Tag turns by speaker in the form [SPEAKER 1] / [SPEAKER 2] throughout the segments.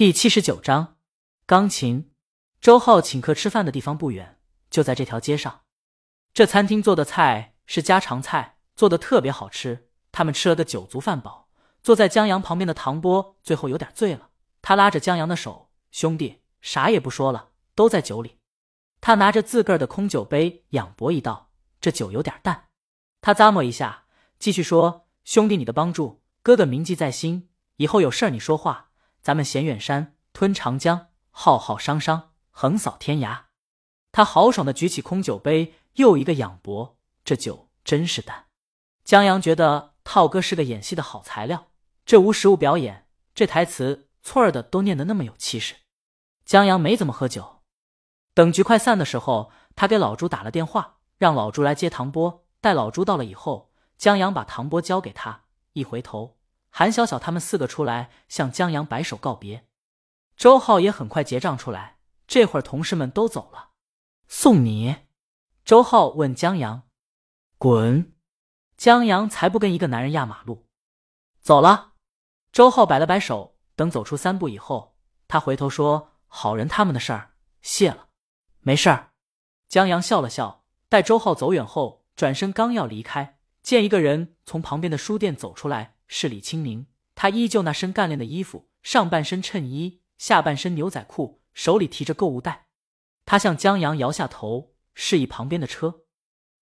[SPEAKER 1] 第七十九章，钢琴。周浩请客吃饭的地方不远，就在这条街上。这餐厅做的菜是家常菜，做的特别好吃。他们吃了个酒足饭饱。坐在江阳旁边的唐波最后有点醉了，他拉着江阳的手：“兄弟，啥也不说了，都在酒里。”他拿着自个儿的空酒杯仰脖一道：“这酒有点淡。”他咂摸一下，继续说：“兄弟，你的帮助，哥哥铭记在心。以后有事儿你说话。”咱们衔远山，吞长江，浩浩汤汤，横扫天涯。他豪爽的举起空酒杯，又一个仰脖。这酒真是淡。江阳觉得涛哥是个演戏的好材料。这无实物表演，这台词错儿的都念得那么有气势。江阳没怎么喝酒。等局快散的时候，他给老朱打了电话，让老朱来接唐波。待老朱到了以后，江阳把唐波交给他，一回头。韩小小他们四个出来向江阳摆手告别，周浩也很快结账出来。这会儿同事们都走了，送你。周浩问江阳：“滚！”江阳才不跟一个男人压马路。走了。周浩摆了摆手。等走出三步以后，他回头说：“好人他们的事儿，谢了。”没事儿。江阳笑了笑。待周浩走远后，转身刚要离开，见一个人从旁边的书店走出来。是李清明，他依旧那身干练的衣服，上半身衬衣，下半身牛仔裤，手里提着购物袋。他向江阳摇下头，示意旁边的车。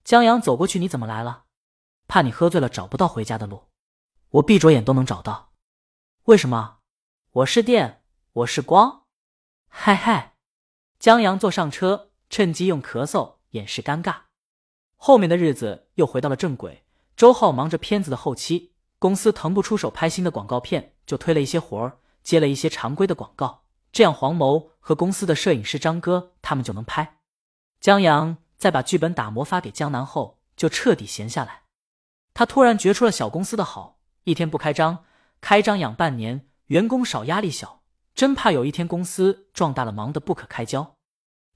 [SPEAKER 1] 江阳走过去：“你怎么来了？怕你喝醉了找不到回家的路。我闭着眼都能找到。为什么？我是电，我是光。嗨嗨！”江阳坐上车，趁机用咳嗽掩饰尴尬。后面的日子又回到了正轨。周浩忙着片子的后期。公司腾不出手拍新的广告片，就推了一些活儿，接了一些常规的广告，这样黄某和公司的摄影师张哥他们就能拍。江阳在把剧本打磨发给江南后，就彻底闲下来。他突然觉出了小公司的好，一天不开张，开张养半年，员工少，压力小，真怕有一天公司壮大了，忙得不可开交。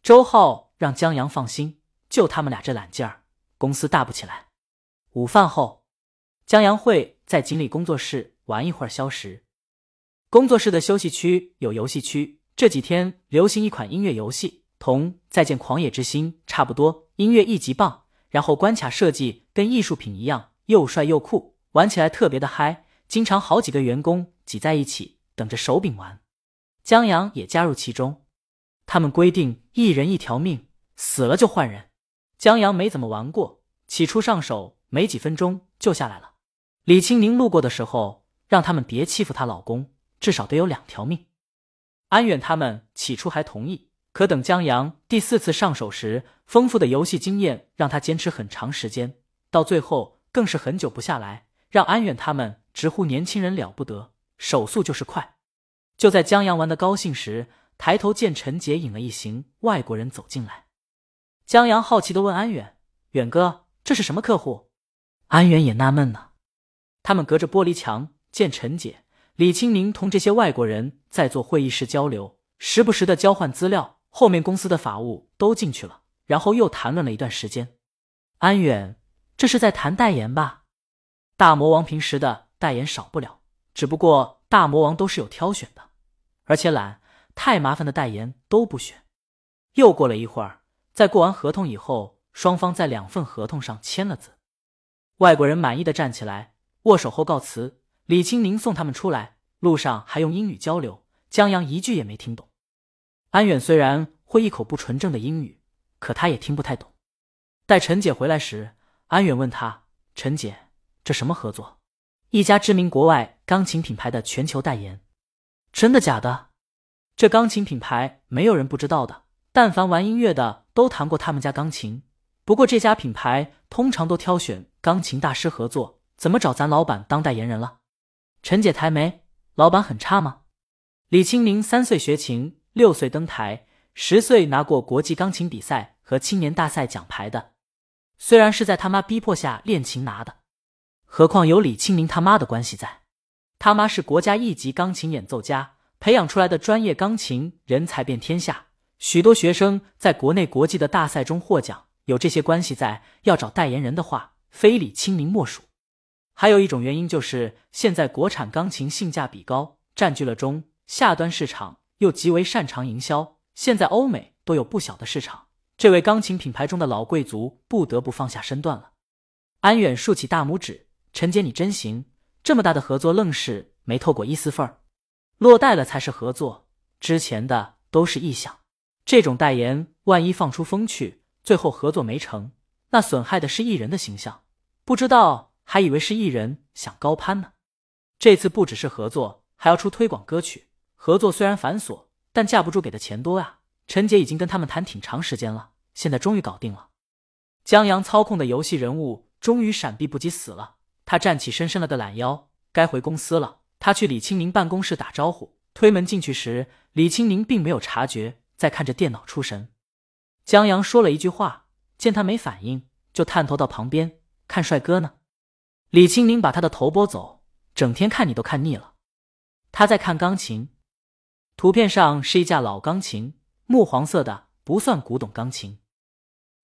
[SPEAKER 1] 周浩让江阳放心，就他们俩这懒劲儿，公司大不起来。午饭后，江阳会。在锦鲤工作室玩一会儿消食。工作室的休息区有游戏区，这几天流行一款音乐游戏，同《再见狂野之心》差不多，音乐一级棒，然后关卡设计跟艺术品一样，又帅又酷，玩起来特别的嗨。经常好几个员工挤在一起等着手柄玩。江阳也加入其中，他们规定一人一条命，死了就换人。江阳没怎么玩过，起初上手没几分钟就下来了。李清宁路过的时候，让他们别欺负她老公，至少得有两条命。安远他们起初还同意，可等江阳第四次上手时，丰富的游戏经验让他坚持很长时间，到最后更是很久不下来，让安远他们直呼年轻人了不得，手速就是快。就在江阳玩的高兴时，抬头见陈杰引了一行外国人走进来。江阳好奇的问安远：“远哥，这是什么客户？”安远也纳闷呢。他们隔着玻璃墙见陈姐、李清明同这些外国人在做会议室交流，时不时的交换资料。后面公司的法务都进去了，然后又谈论了一段时间。安远，这是在谈代言吧？大魔王平时的代言少不了，只不过大魔王都是有挑选的，而且懒，太麻烦的代言都不选。又过了一会儿，在过完合同以后，双方在两份合同上签了字。外国人满意的站起来。握手后告辞，李清宁送他们出来，路上还用英语交流，江阳一句也没听懂。安远虽然会一口不纯正的英语，可他也听不太懂。待陈姐回来时，安远问他：“陈姐，这什么合作？一家知名国外钢琴品牌的全球代言，真的假的？这钢琴品牌没有人不知道的，但凡玩音乐的都弹过他们家钢琴。不过这家品牌通常都挑选钢琴大师合作。”怎么找咱老板当代言人了？陈姐抬眉，老板很差吗？李清明三岁学琴，六岁登台，十岁拿过国际钢琴比赛和青年大赛奖牌的。虽然是在他妈逼迫下练琴拿的，何况有李清明他妈的关系在。他妈是国家一级钢琴演奏家，培养出来的专业钢琴人才遍天下，许多学生在国内国际的大赛中获奖。有这些关系在，要找代言人的话，非李清明莫属。还有一种原因就是，现在国产钢琴性价比高，占据了中下端市场又极为擅长营销，现在欧美都有不小的市场。这位钢琴品牌中的老贵族不得不放下身段了。安远竖起大拇指：“陈姐，你真行，这么大的合作愣是没透过一丝缝儿。落袋了才是合作，之前的都是意向。这种代言，万一放出风去，最后合作没成，那损害的是艺人的形象。不知道还以为是艺人想高攀呢。这次不只是合作，还要出推广歌曲。合作虽然繁琐，但架不住给的钱多啊。陈姐已经跟他们谈挺长时间了，现在终于搞定了。江阳操控的游戏人物终于闪避不及死了，他站起身伸了个懒腰，该回公司了。他去李清明办公室打招呼，推门进去时，李清明并没有察觉，在看着电脑出神。江阳说了一句话，见他没反应，就探头到旁边看帅哥呢。李清明把他的头拨走，整天看你都看腻了。他在看钢琴，图片上是一架老钢琴，木黄色的，不算古董钢琴。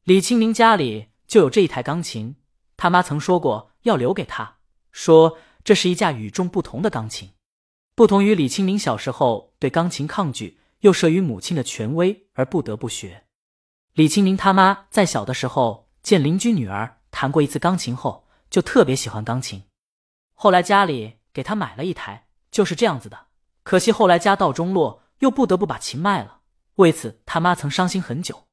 [SPEAKER 1] 李清明家里就有这一台钢琴，他妈曾说过要留给他，说这是一架与众不同的钢琴。不同于李清明小时候对钢琴抗拒，又慑于母亲的权威而不得不学。李清明他妈在小的时候见邻居女儿弹过一次钢琴后，就特别喜欢钢琴。后来家里给他买了一台，就是这样子的。可惜后来家道中落，又不得不把琴卖了，为此他妈曾伤心很久。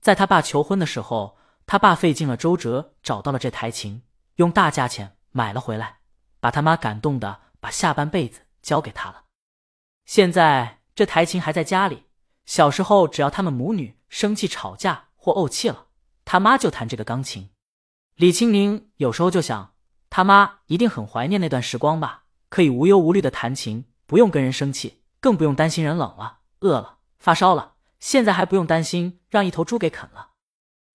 [SPEAKER 1] 在他爸求婚的时候，他爸费尽了周折找到了这台琴，用大价钱买了回来，把他妈感动的把下半辈子交给他了。现在这台琴还在家里。小时候，只要他们母女生气吵架或怄气了，他妈就弹这个钢琴。李清明有时候就想，他妈一定很怀念那段时光吧，可以无忧无虑的弹琴，不用跟人生气，更不用担心人冷了、饿了、发烧了。现在还不用担心让一头猪给啃了。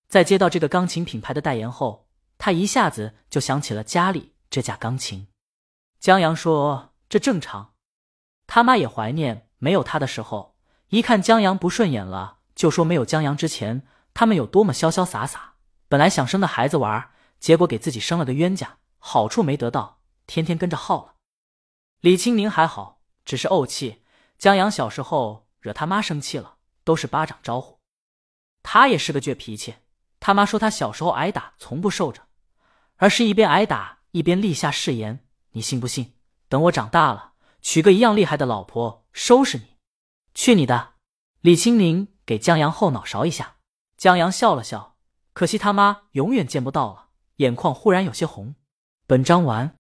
[SPEAKER 1] 在接到这个钢琴品牌的代言后，他一下子就想起了家里这架钢琴。江阳说：“这正常，他妈也怀念没有他的时候。一看江阳不顺眼了，就说没有江阳之前他们有多么潇潇洒洒。本来想生的孩子玩，结果给自己生了个冤家，好处没得到，天天跟着耗了。李清明还好，只是怄气。江阳小时候惹他妈生气了。”都是巴掌招呼，他也是个倔脾气。他妈说他小时候挨打从不受着，而是一边挨打一边立下誓言：“你信不信？等我长大了，娶个一样厉害的老婆，收拾你！”去你的！李清明给江阳后脑勺一下。江阳笑了笑，可惜他妈永远见不到了，眼眶忽然有些红。本章完。